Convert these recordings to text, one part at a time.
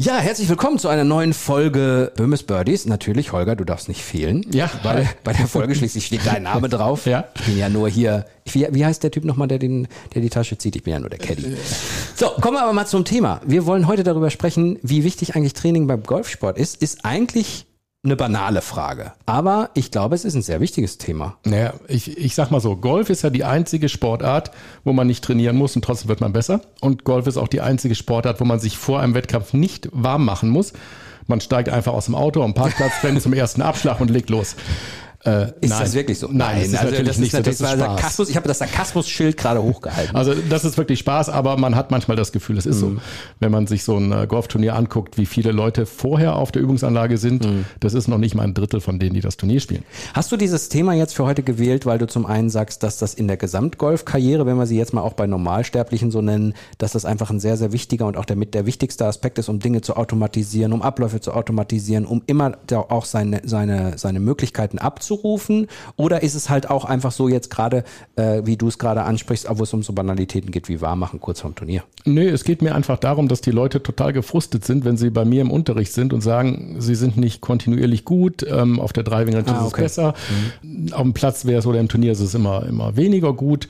Ja, herzlich willkommen zu einer neuen Folge Böhmes Birdies. Natürlich, Holger, du darfst nicht fehlen. Ja. Weil bei der Folge schließlich steht dein Name drauf. Ja. Ich bin ja nur hier. Wie, wie heißt der Typ nochmal, der, den, der die Tasche zieht? Ich bin ja nur der Caddy. So, kommen wir aber mal zum Thema. Wir wollen heute darüber sprechen, wie wichtig eigentlich Training beim Golfsport ist. Ist eigentlich eine banale Frage. Aber ich glaube, es ist ein sehr wichtiges Thema. Naja, ich, ich sag mal so, Golf ist ja die einzige Sportart, wo man nicht trainieren muss und trotzdem wird man besser. Und Golf ist auch die einzige Sportart, wo man sich vor einem Wettkampf nicht warm machen muss. Man steigt einfach aus dem Auto am Parkplatz, rennt zum ersten Abschlag und legt los. Äh, ist nein. das wirklich so? Nein, das ist also natürlich das nicht ist natürlich so. Das ist Sarkasmus. Ich habe das Sarkasmus-Schild gerade hochgehalten. Also das ist wirklich Spaß, aber man hat manchmal das Gefühl, es ist mhm. so. Wenn man sich so ein äh, Golfturnier anguckt, wie viele Leute vorher auf der Übungsanlage sind, mhm. das ist noch nicht mal ein Drittel von denen, die das Turnier spielen. Hast du dieses Thema jetzt für heute gewählt, weil du zum einen sagst, dass das in der Gesamtgolfkarriere, wenn wir sie jetzt mal auch bei Normalsterblichen so nennen, dass das einfach ein sehr, sehr wichtiger und auch der mit der wichtigste Aspekt ist, um Dinge zu automatisieren, um Abläufe zu automatisieren, um immer auch seine, seine, seine Möglichkeiten abzurufen oder ist es halt auch einfach so jetzt gerade, äh, wie du es gerade ansprichst, wo es um so Banalitäten geht wie Warmmachen kurz vorm Turnier? Nö, es geht mir einfach darum, dass die Leute total gefrustet sind, wenn sie bei mir im Unterricht sind und sagen, sie sind nicht kontinuierlich gut, ähm, auf der Driving Range ah, okay. ist es besser, mhm. auf dem Platz wäre es oder im Turnier ist es immer, immer weniger gut.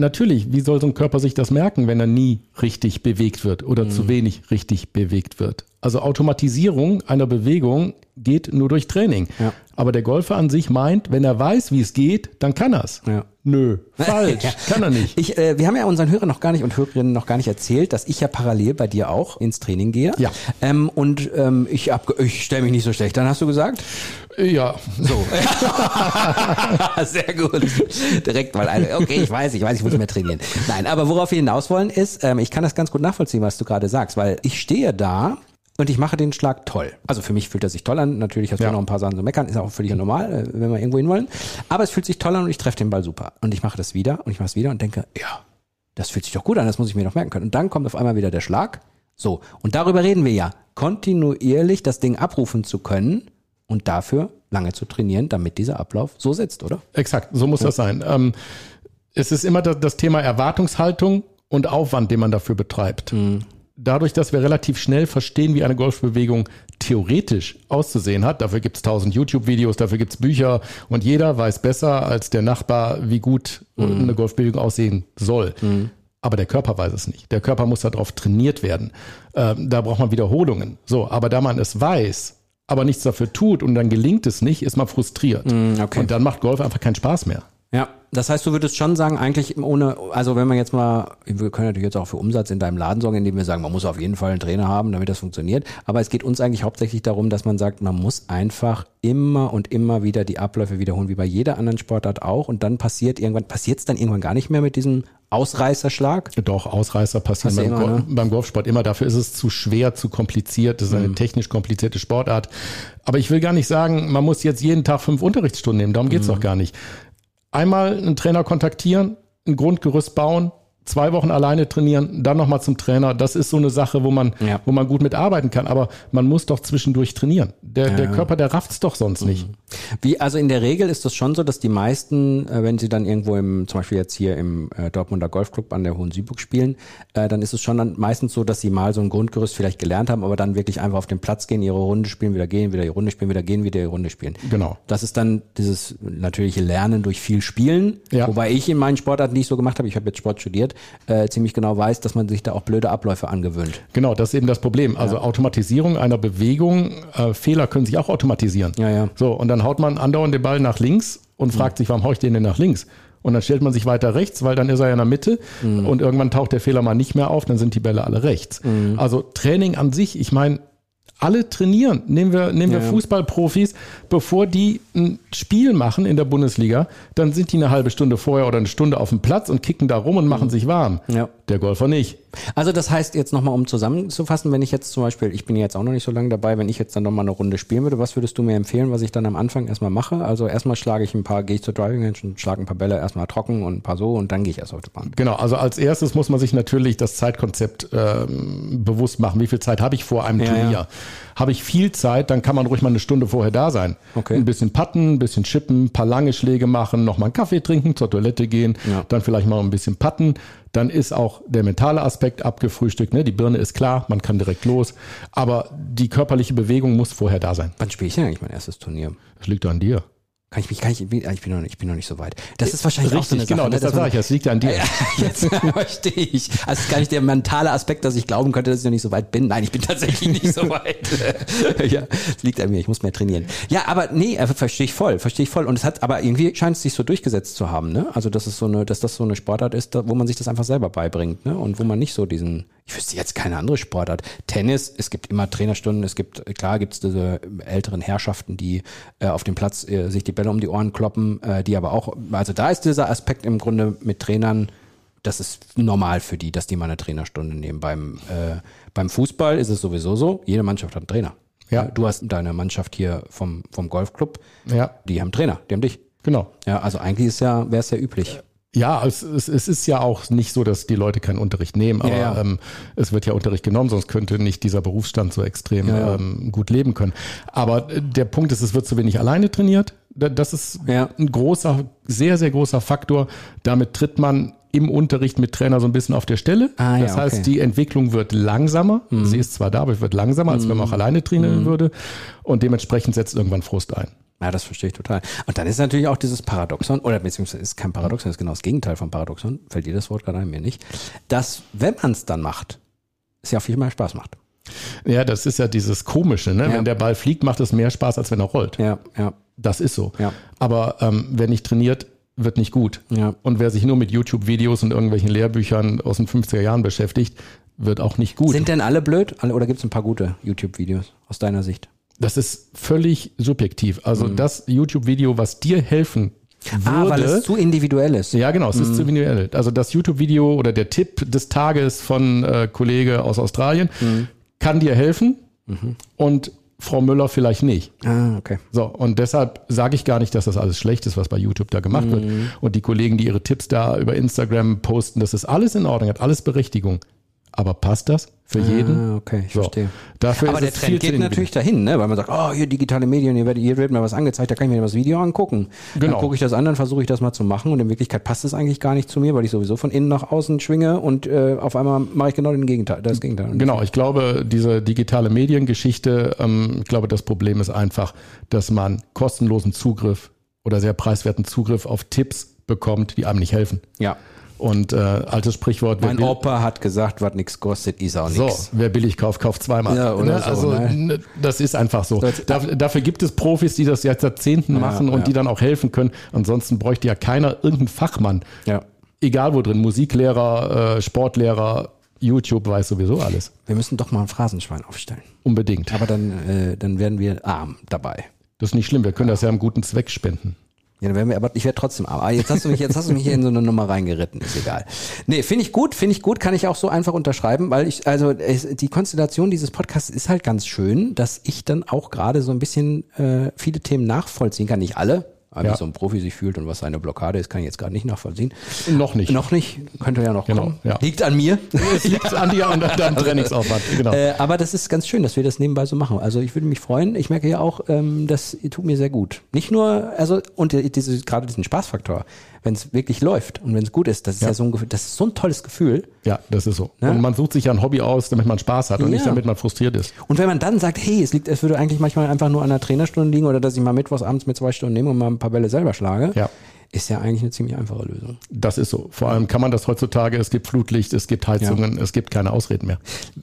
Natürlich, wie soll so ein Körper sich das merken, wenn er nie richtig bewegt wird oder mhm. zu wenig richtig bewegt wird? Also Automatisierung einer Bewegung geht nur durch Training. Ja. Aber der Golfer an sich meint, wenn er weiß, wie es geht, dann kann er's. Ja. Nö, falsch, ja. kann er nicht. Ich, äh, wir haben ja unseren Hörern noch gar nicht und Hörerinnen noch gar nicht erzählt, dass ich ja parallel bei dir auch ins Training gehe. Ja. Ähm, und ähm, ich, ich stelle mich nicht so schlecht, dann hast du gesagt? Ja. So. Sehr gut. Direkt mal eine. Okay, ich weiß, ich weiß, ich muss mehr trainieren. Nein, aber worauf wir hinaus wollen ist, ähm, ich kann das ganz gut nachvollziehen, was du gerade sagst, weil ich stehe da und ich mache den Schlag toll. Also für mich fühlt er sich toll an. Natürlich hast du ja. noch ein paar Sachen zu meckern, ist auch völlig normal, äh, wenn wir irgendwo hin wollen. Aber es fühlt sich toll an und ich treffe den Ball super. Und ich mache das wieder und ich mache es wieder und denke, ja, das fühlt sich doch gut an, das muss ich mir noch merken können. Und dann kommt auf einmal wieder der Schlag. So, und darüber reden wir ja. Kontinuierlich das Ding abrufen zu können und dafür lange zu trainieren, damit dieser Ablauf so sitzt, oder? Exakt, so muss ja. das sein. Ähm, es ist immer das, das, Thema Erwartungshaltung und Aufwand, den man dafür betreibt. Mhm. Dadurch, dass wir relativ schnell verstehen, wie eine Golfbewegung theoretisch auszusehen hat, dafür gibt es tausend YouTube-Videos, dafür gibt es Bücher und jeder weiß besser als der Nachbar, wie gut mhm. eine Golfbewegung aussehen soll. Mhm. Aber der Körper weiß es nicht. Der Körper muss darauf trainiert werden. Ähm, da braucht man Wiederholungen. So, aber da man es weiß, aber nichts dafür tut und dann gelingt es nicht, ist man frustriert. Mm, okay. Und dann macht Golf einfach keinen Spaß mehr. Ja, das heißt, du würdest schon sagen, eigentlich ohne, also wenn man jetzt mal, wir können natürlich jetzt auch für Umsatz in deinem Laden sorgen, indem wir sagen, man muss auf jeden Fall einen Trainer haben, damit das funktioniert. Aber es geht uns eigentlich hauptsächlich darum, dass man sagt, man muss einfach immer und immer wieder die Abläufe wiederholen, wie bei jeder anderen Sportart auch. Und dann passiert irgendwann, passiert es dann irgendwann gar nicht mehr mit diesem Ausreißerschlag? Doch, Ausreißer passieren beim, immer, ne? beim, Golfsport immer. Dafür ist es zu schwer, zu kompliziert. Das ist eine mhm. technisch komplizierte Sportart. Aber ich will gar nicht sagen, man muss jetzt jeden Tag fünf Unterrichtsstunden nehmen. Darum geht's mhm. doch gar nicht einmal einen Trainer kontaktieren, ein Grundgerüst bauen, zwei Wochen alleine trainieren, dann nochmal zum Trainer. Das ist so eine Sache, wo man, ja. wo man gut mitarbeiten kann. Aber man muss doch zwischendurch trainieren. Der, ja. der Körper, der rafft's doch sonst mhm. nicht. Wie, also in der Regel ist das schon so, dass die meisten, äh, wenn sie dann irgendwo im, zum Beispiel jetzt hier im äh, Dortmunder Golfclub an der Hohen Sieburg spielen, äh, dann ist es schon dann meistens so, dass sie mal so ein Grundgerüst vielleicht gelernt haben, aber dann wirklich einfach auf den Platz gehen, ihre Runde spielen, wieder gehen, wieder die Runde spielen, wieder gehen, wieder die Runde spielen. Genau. Das ist dann dieses natürliche Lernen durch viel Spielen, ja. wobei ich in meinen Sportarten nicht so gemacht habe. Ich habe jetzt Sport studiert äh, ziemlich genau weiß, dass man sich da auch blöde Abläufe angewöhnt. Genau, das ist eben das Problem. Also ja. Automatisierung einer Bewegung, äh, Fehler können sich auch automatisieren. Ja, ja. So, und dann haut man andauernd den Ball nach links und fragt mhm. sich, warum haue ich den denn nach links? Und dann stellt man sich weiter rechts, weil dann ist er ja in der Mitte mhm. und irgendwann taucht der Fehler mal nicht mehr auf, dann sind die Bälle alle rechts. Mhm. Also Training an sich, ich meine, alle trainieren. Nehmen wir, nehmen wir ja, Fußballprofis, bevor die ein Spiel machen in der Bundesliga, dann sind die eine halbe Stunde vorher oder eine Stunde auf dem Platz und kicken da rum und machen mhm. sich warm. Ja. der Golfer nicht. Also das heißt jetzt nochmal, um zusammenzufassen, wenn ich jetzt zum Beispiel, ich bin jetzt auch noch nicht so lange dabei, wenn ich jetzt dann nochmal eine Runde spielen würde, was würdest du mir empfehlen, was ich dann am Anfang erstmal mache? Also erstmal schlage ich ein paar, gehe ich zur Driving Range und schlage ein paar Bälle erstmal trocken und ein paar so und dann gehe ich erst auf die Bahn. Genau, also als erstes muss man sich natürlich das Zeitkonzept ähm, bewusst machen. Wie viel Zeit habe ich vor einem Ja, Turnier? ja. Habe ich viel Zeit, dann kann man ruhig mal eine Stunde vorher da sein. Okay. Ein bisschen putten, ein bisschen chippen, ein paar lange Schläge machen, nochmal einen Kaffee trinken, zur Toilette gehen, Ja. dann vielleicht mal ein bisschen putten. Dann ist auch der mentale Aspekt abgefrühstückt. Ne? Die Birne ist klar, man kann direkt los. Aber die körperliche Bewegung muss vorher da sein. Wann spiele ich denn eigentlich mein erstes Turnier? Das liegt an dir. Kann ich mich, kann ich, ich bin noch nicht, ich bin noch nicht so weit. Das ist wahrscheinlich auch so eine Richtig, genau, Sache, ne, deshalb man- sage ich, das liegt an dir. Jetzt verstehe ich. Also es ist gar nicht der mentale Aspekt, dass ich glauben könnte, dass ich noch nicht so weit bin. Nein, ich bin tatsächlich nicht so weit. ja, es liegt an mir, ich muss mehr trainieren. Ja, aber nee, äh, verstehe ich voll, verstehe ich voll. Und es hat, aber irgendwie scheint es sich so durchgesetzt zu haben, ne? Also dass es so eine, dass das so eine Sportart ist, wo man sich das einfach selber beibringt, ne? Und wo man nicht so diesen, ich wüsste jetzt keine andere Sportart. Tennis, es gibt immer Trainerstunden, es gibt, klar gibt es diese älteren Herrschaften, die äh, auf dem Platz äh, sich die Bälle um die Ohren kloppen, äh, die aber auch, also da ist dieser Aspekt im Grunde mit Trainern, das ist normal für die, dass die mal eine Trainerstunde nehmen. Beim, äh, beim Fußball ist es sowieso so, jede Mannschaft hat einen Trainer. Ja. Du hast deine Mannschaft hier vom, vom Golfclub, Ja, die haben Trainer, die haben dich. genau. Ja, also eigentlich ist ja, wäre es ja üblich. Ja, es, es, es ist ja auch nicht so, dass die Leute keinen Unterricht nehmen, aber Ja, ja. Ähm, es wird ja Unterricht genommen, sonst könnte nicht dieser Berufsstand so extrem Ja. Ähm, gut leben können. Aber äh, der Punkt ist, es wird zu wenig alleine trainiert. Da- Das ist ein großer, sehr, sehr großer Faktor. Damit tritt man im Unterricht mit Trainer so ein bisschen auf der Stelle. Ah, das heißt, okay. Mhm. die Entwicklung wird langsamer. Sie ist zwar da, aber es wird langsamer, als wenn man auch alleine trainieren würde. Und dementsprechend setzt irgendwann Frust ein. Ja, das verstehe ich total. Und dann ist natürlich auch dieses Paradoxon, oder beziehungsweise ist kein Paradoxon, ist genau das Gegenteil vom Paradoxon, fällt dir das Wort gerade ein, mir nicht, dass, wenn man es dann macht, es ja viel mehr Spaß macht. Ja, das ist ja dieses Komische. Ne? Ja. Wenn der Ball fliegt, macht es mehr Spaß, als wenn er rollt. Ja, ja, Das ist so. Ja. Aber ähm, wer nicht trainiert, wird nicht gut. Ja. Und wer sich nur mit YouTube-Videos und irgendwelchen Lehrbüchern aus den 50er Jahren beschäftigt, wird auch nicht gut. Sind denn alle blöd? Oder gibt es ein paar gute YouTube-Videos aus deiner Sicht? Das ist völlig subjektiv. Also das YouTube-Video, was dir helfen würde. Mhm. Ah, weil es zu individuell ist. ja, genau, es ist zu individuell. Also das YouTube-Video oder der Tipp des Tages von äh, Kollege aus Australien Mhm. kann dir helfen und Frau Müller vielleicht nicht. Ah, okay. So, und deshalb sage ich gar nicht, dass das alles schlecht ist, was bei YouTube da gemacht wird. Mhm. Und die Kollegen, die ihre Tipps da über Instagram posten, das ist alles in Ordnung, hat alles Berechtigung. Aber passt das für jeden? Ah, okay, ich So. verstehe. Dafür Aber ist der es viel Trend geht natürlich dahin, ne? weil man sagt, oh, hier digitale Medien, hier wird, hier wird mir was angezeigt, da kann ich mir das Video angucken. Dann Genau. gucke ich das an, dann versuche ich das mal zu machen und in Wirklichkeit passt es eigentlich gar nicht zu mir, weil ich sowieso von innen nach außen schwinge und äh, auf einmal mache ich genau den Gegenteil, das Gegenteil. Genau, ich glaube, diese digitale Mediengeschichte, ähm, ich glaube, das Problem ist einfach, dass man kostenlosen Zugriff oder sehr preiswerten Zugriff auf Tipps bekommt, die einem nicht helfen. Ja. Und äh, altes Sprichwort, Mein Opa hat gesagt, was nix kostet, ist auch so, nix. wer billig kauft, kauft zweimal. Ja, oder Ne? so, also ne? ne, das ist einfach so. Da, dafür gibt es Profis, die das seit Jahrzehnten machen und ja. die dann auch helfen können. Ansonsten bräuchte ja keiner irgendeinen Fachmann. Ja. Egal wo drin, Musiklehrer, äh, Sportlehrer, YouTube weiß sowieso alles. Wir müssen doch mal ein Phrasenschwein aufstellen. Unbedingt. Aber dann, äh, dann werden wir arm dabei. Das ist nicht schlimm, wir können das ja einem guten Zweck spenden. Ja, dann werden wir, aber ich werde trotzdem arm. Aber jetzt hast du mich, jetzt hast du mich hier in so eine Nummer reingeritten, ist egal. Nee, finde ich gut, finde ich gut, kann ich auch so einfach unterschreiben, weil ich, also die Konstellation dieses Podcasts ist halt ganz schön, dass ich dann auch gerade so ein bisschen äh, viele Themen nachvollziehen kann. Nicht alle, Ja. wie so ein Profi sich fühlt und was seine Blockade ist, kann ich jetzt gerade nicht nachvollziehen. Noch nicht. Noch nicht, könnte ja noch Genau, kommen. ja. Liegt an mir. Es liegt an dir und an deinem Trainingsaufwand. Genau. Äh, aber das ist ganz schön, dass wir das nebenbei so machen. Also ich würde mich freuen. Ich merke ja auch, ähm, das tut mir sehr gut. Nicht nur, also und die- diese, gerade diesen Spaßfaktor, wenn es wirklich läuft und wenn es gut ist, das ist ja. Ja. so ein Gefühl, das ist so ein tolles Gefühl. Ja, das ist so. Ne? Und man sucht sich ja ein Hobby aus, damit man Spaß hat und nicht Ja. damit man frustriert ist. Und wenn man dann sagt, hey, es liegt, es würde eigentlich manchmal einfach nur an der Trainerstunde liegen oder dass ich mal mittwochs abends mit zwei Stunden nehme und mal ein paar Bälle selber schlage, Ja. ist ja eigentlich eine ziemlich einfache Lösung. Das ist so. Vor allem kann man das heutzutage, es gibt Flutlicht, es gibt Heizungen, es gibt keine Ausreden mehr.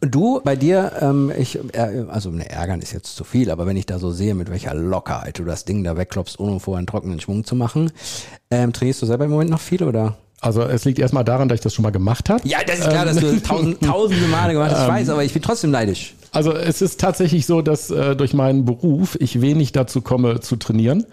Du, bei dir, ähm, ich, äh, also ne, ärgern ist jetzt zu viel, aber wenn ich da so sehe, mit welcher Lockerheit du das Ding da wegklopfst, ohne vorher einen trockenen Schwung zu machen, ähm, trainierst du selber im Moment noch viel oder? Also es liegt erstmal daran, dass ich das schon mal gemacht habe. Ja, das ist klar, dass du das tausend, tausende Male gemacht hast, ich weiß, aber ich bin trotzdem neidisch. Also es ist tatsächlich so, dass äh, durch meinen Beruf ich wenig dazu komme zu trainieren.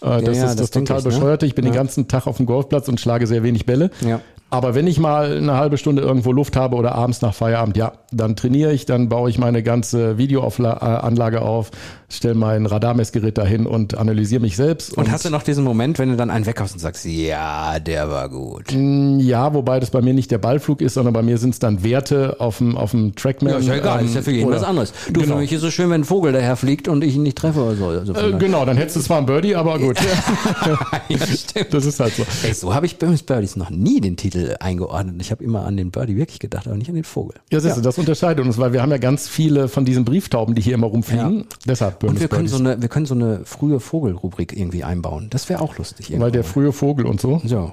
Äh, das ja, ist das das total ich, ne? bescheuerte. Ich bin den Ja. ganzen Tag auf dem Golfplatz und schlage sehr wenig Bälle. Ja. Aber wenn ich mal eine halbe Stunde irgendwo Luft habe oder abends nach Feierabend, ja, dann trainiere ich, dann baue ich meine ganze Videoanlage auf, stelle mein Radarmessgerät dahin und analysiere mich selbst. Und, hast du noch diesen Moment, wenn du dann einen weghaust und sagst, ja, der war gut. Ja, wobei das bei mir nicht der Ballflug ist, sondern bei mir sind es dann Werte auf dem, auf dem Trackman. Ja, ist ja egal, ähm, ist ja für jeden oder- was anderes. Du, Genau. für mich ist es schön, wenn ein Vogel daher fliegt und ich ihn nicht treffe oder so. Also Äh, genau, dann hättest du zwar ein Birdie, aber gut. ja, stimmt. Das ist halt so. Ey, so habe ich Böhmis Birdies noch nie den Titel eingeordnet. Ich habe immer an den Birdie wirklich gedacht, aber nicht an den Vogel. Ja, siehst du, das unterscheidet uns, weil wir haben ja ganz viele von diesen Brieftauben, die hier immer rumfliegen. Deshalb Und wir können, Birdies. so eine, wir können so eine frühe Vogelrubrik irgendwie einbauen. Das wäre auch lustig. weil irgendwann der frühe Vogel und so. So.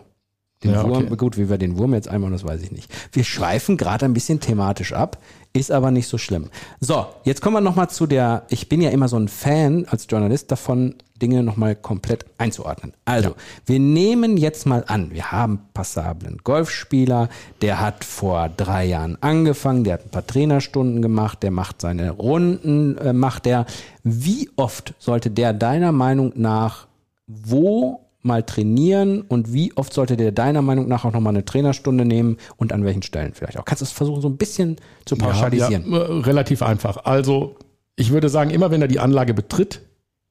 Den Ja, Wurm, okay. gut, wie wir den Wurm jetzt einbauen, das weiß ich nicht. Wir schweifen gerade ein bisschen thematisch ab, ist aber nicht so schlimm. So, jetzt kommen wir nochmal zu der, ich bin ja immer so ein Fan als Journalist davon, Dinge nochmal komplett einzuordnen. Also, wir nehmen jetzt mal an, wir haben passablen Golfspieler, der hat vor drei Jahren angefangen, der hat ein paar Trainerstunden gemacht, der macht seine Runden, äh, macht der. Wie oft sollte der deiner Meinung nach wo mal trainieren und wie oft sollte der deiner Meinung nach auch nochmal eine Trainerstunde nehmen und an welchen Stellen vielleicht auch? Kannst du es versuchen, so ein bisschen zu pauschalisieren? Ja, äh, relativ einfach. Also, ich würde sagen, immer wenn er die Anlage betritt,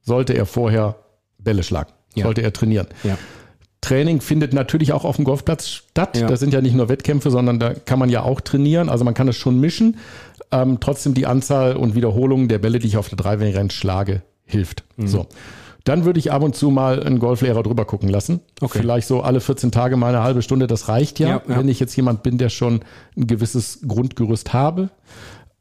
sollte er vorher Bälle schlagen. Ja. Sollte er trainieren. Ja. Training findet natürlich auch auf dem Golfplatz statt. Ja. Das sind ja nicht nur Wettkämpfe, sondern da kann man ja auch trainieren. Also man kann es schon mischen. Ähm, trotzdem die Anzahl und Wiederholungen der Bälle, die ich auf der Driving Range schlage, hilft. Mhm. So. Dann würde ich ab und zu mal einen Golflehrer drüber gucken lassen. Okay. Vielleicht so alle 14 Tage mal eine halbe Stunde, das reicht ja, Ja, ja. wenn ich jetzt jemand bin, der schon ein gewisses Grundgerüst habe.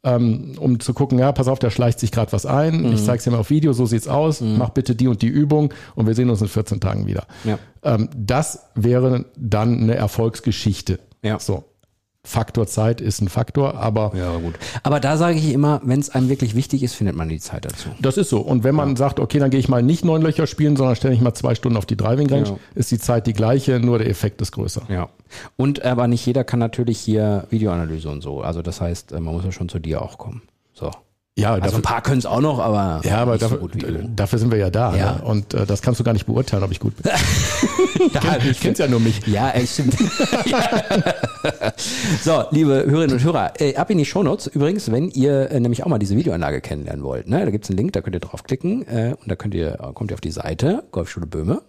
Ähm, um zu gucken, ja, pass auf, da schleicht sich gerade was ein. Mhm. Ich zeige es dir mal auf Video, so sieht's aus. Mach bitte die und die Übung und wir sehen uns in 14 Tagen wieder. Ja. Ähm, das wäre dann eine Erfolgsgeschichte. Ja. So. Faktor Zeit ist ein Faktor, aber Ja, gut. Aber da sage ich immer, wenn es einem wirklich wichtig ist, findet man die Zeit dazu. das ist so. Und wenn man sagt, okay, dann gehe ich mal nicht neun Löcher spielen, sondern stelle ich mal zwei Stunden auf die Driving Range, Ja. ist die Zeit die gleiche, nur der Effekt ist größer. Ja. Und aber nicht jeder kann natürlich hier Videoanalyse und so. Also das heißt, äh, man muss ja schon zu dir auch kommen. So. Ja, Also ein paar können es auch noch, aber ja, aber dafür, so dafür sind wir ja da. Ja. Ne? Und äh, das kannst du gar nicht beurteilen, ob ich gut bin. Ja, ich kenn's ja nur mich. Ja, ey, stimmt. so, liebe Hörerinnen und Hörer, äh, ab in die Shownotes. Übrigens, wenn ihr äh, nämlich auch mal diese Videoanlage kennenlernen wollt, ne, da gibt's einen Link, da könnt ihr draufklicken äh, und da könnt ihr, kommt ihr auf die Seite Golfschule Böhme.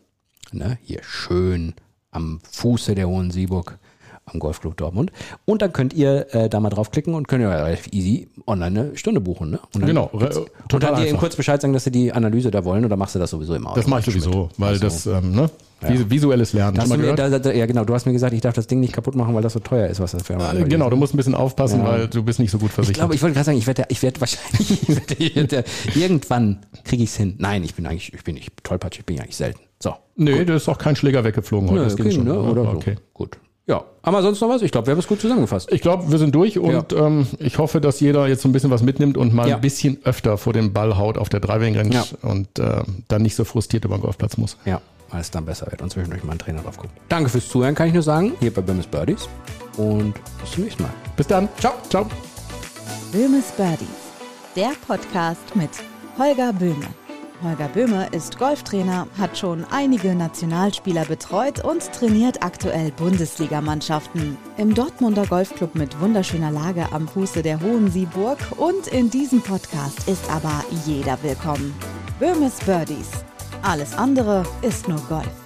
Ne, hier schön am Fuße der Hohen Sieburg am Golfclub Dortmund. Und dann könnt ihr äh, da mal draufklicken und könnt ihr relativ easy online eine Stunde buchen. Ne? Und Genau, total Und dann dir eben kurz Bescheid sagen, dass sie die Analyse da wollen oder machst du das sowieso immer Das mache ich sowieso, weil das ähm, ne? Vis- visuelles Lernen. Hast du mir, da, da, ja, genau. Du hast mir gesagt, ich darf das Ding nicht kaputt machen, weil das so teuer ist, was das für Äh, Genau, du musst ein bisschen aufpassen, Ja. weil du bist nicht so gut Ich versichert. glaube, ich wollte gerade sagen, ich werde, ich werde wahrscheinlich, ich werde, ich irgendwann kriege ich es hin. Nein, ich bin eigentlich, ich bin nicht tollpatschig, ich bin eigentlich selten. So. nee, da ist auch kein Schläger weggeflogen heute. Nö, das ging okay, schon. ne, oder so. okay. Gut. Ja. Aber sonst noch was? Ich glaube, wir haben es gut zusammengefasst. Ich glaube, wir sind durch und ähm, ich hoffe, dass jeder jetzt so ein bisschen was mitnimmt und mal Ja. ein bisschen öfter vor den Ball haut auf der Driving Range Ja. und äh, dann nicht so frustriert über den Golfplatz muss. Ja, weil es dann besser wird und zwischendurch mal ein Trainer drauf guckt. Danke fürs Zuhören, kann ich nur sagen. Hier bei Böhmes Birdies. Und bis zum nächsten Mal. Bis dann. Ciao. Ciao. Böhmes Birdies, der Podcast mit Holger Böhme. Holger Böhme ist Golftrainer, hat schon einige Nationalspieler betreut und trainiert aktuell Bundesligamannschaften. Im Dortmunder Golfclub mit wunderschöner Lage am Fuße der Hohen Sieburg und in diesem Podcast ist aber jeder willkommen. Böhmes Birdies. Alles andere ist nur Golf.